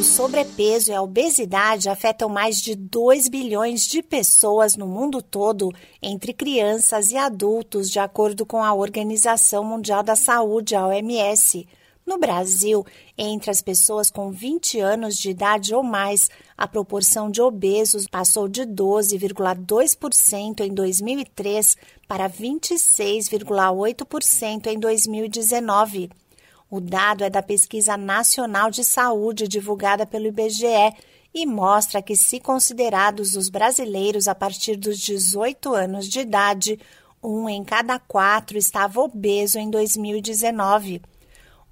O sobrepeso e a obesidade afetam mais de 2 bilhões de pessoas no mundo todo, entre crianças e adultos, de acordo com a Organização Mundial da Saúde, a OMS. No Brasil, entre as pessoas com 20 anos de idade ou mais, a proporção de obesos passou de 12,2% em 2003 para 26,8% em 2019. O dado é da Pesquisa Nacional de Saúde divulgada pelo IBGE e mostra que, se considerados os brasileiros a partir dos 18 anos de idade, um em cada quatro estava obeso em 2019.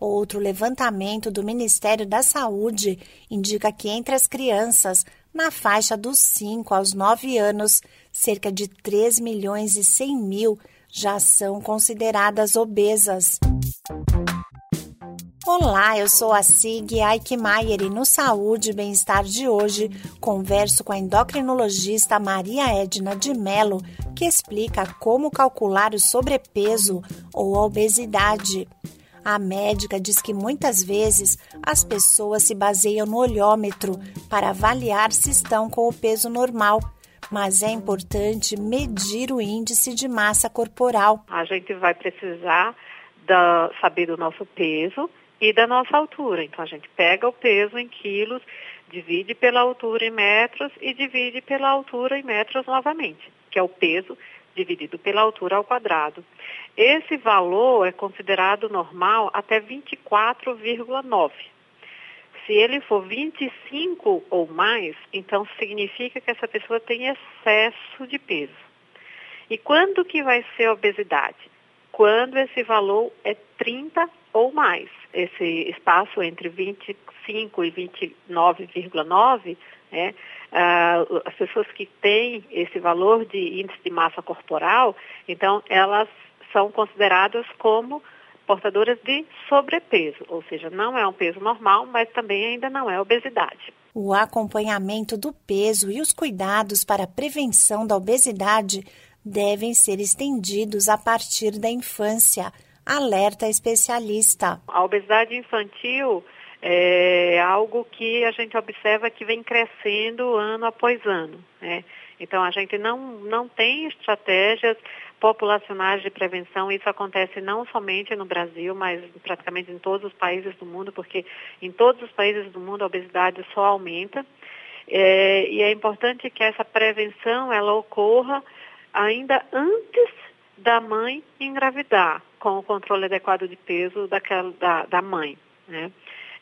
Outro levantamento do Ministério da Saúde indica que entre as crianças, na faixa dos 5 aos 9 anos, cerca de 3 milhões e 100 mil já são consideradas obesas. Olá, eu sou a Sig Aikmaier e no Saúde e Bem-Estar de hoje converso com a endocrinologista Maria Edna de Mello, que explica como calcular o sobrepeso ou a obesidade. A médica diz que muitas vezes as pessoas se baseiam no olhômetro para avaliar se estão com o peso normal, mas é importante medir o índice de massa corporal. A gente vai precisar da, saber do nosso peso e da nossa altura. Então a gente pega o peso em quilos, divide pela altura em metros e divide pela altura em metros novamente, que é o peso dividido pela altura ao quadrado. Esse valor é considerado normal até 24,9. Se ele for 25 ou mais, então significa que essa pessoa tem excesso de peso. E quando que vai ser obesidade? Quando esse valor é 30 ou mais. Esse espaço entre 25 e 29,9, né, uh, as pessoas que têm esse valor de índice de massa corporal, então elas são consideradas como portadoras de sobrepeso, ou seja, não é um peso normal, mas também ainda não é obesidade. O acompanhamento do peso e os cuidados para a prevenção da obesidade devem ser estendidos a partir da infância alerta especialista. A obesidade infantil é algo que a gente observa que vem crescendo ano após ano. Né? Então, a gente não, não tem estratégias populacionais de prevenção. Isso acontece não somente no Brasil, mas praticamente em todos os países do mundo, porque em todos os países do mundo a obesidade só aumenta. É, e é importante que essa prevenção ela ocorra ainda antes da mãe engravidar, com o controle adequado de peso daquela, da, da mãe. Né?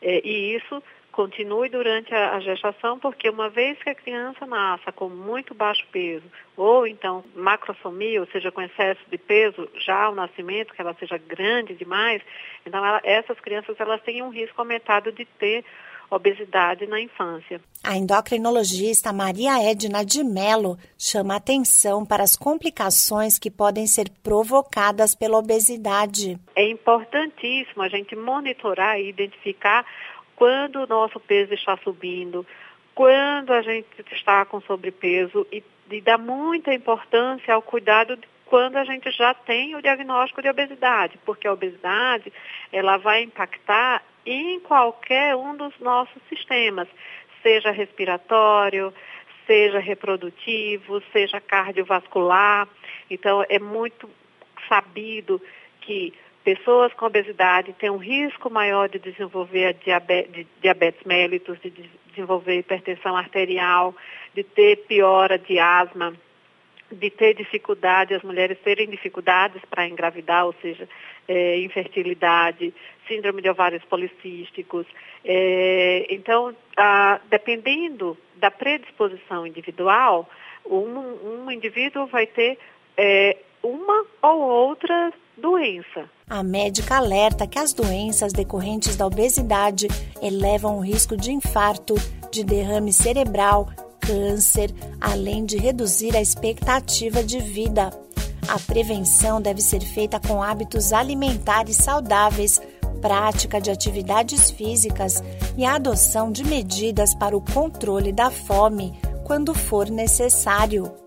É, e isso continue durante a, gestação, porque uma vez que a criança nasça com muito baixo peso, ou então macrosomia, ou seja, com excesso de peso já ao nascimento, que ela seja grande demais, então ela, essas crianças elas têm um risco aumentado de ter obesidade na infância. A endocrinologista Maria Edna de Mello chama atenção para as complicações que podem ser provocadas pela obesidade. É importantíssimo a gente monitorar e identificar quando o nosso peso está subindo, quando a gente está com sobrepeso e, e dar muita importância ao cuidado de quando a gente já tem o diagnóstico de obesidade, porque a obesidade ela vai impactar em qualquer um dos nossos sistemas, seja respiratório, seja reprodutivo, seja cardiovascular. Então, é muito sabido que pessoas com obesidade têm um risco maior de desenvolver diabetes, de diabetes mellitus, de desenvolver hipertensão arterial, de ter piora de asma, de ter dificuldade, as mulheres terem dificuldades para engravidar, ou seja, é, infertilidade, síndrome de ovários policísticos. É, então, a, dependendo da predisposição individual, um, um indivíduo vai ter é, uma ou outra doença. A médica alerta que as doenças decorrentes da obesidade elevam o risco de infarto, de derrame cerebral, câncer, além de reduzir a expectativa de vida. A prevenção deve ser feita com hábitos alimentares saudáveis, prática de atividades físicas e a adoção de medidas para o controle da fome quando for necessário.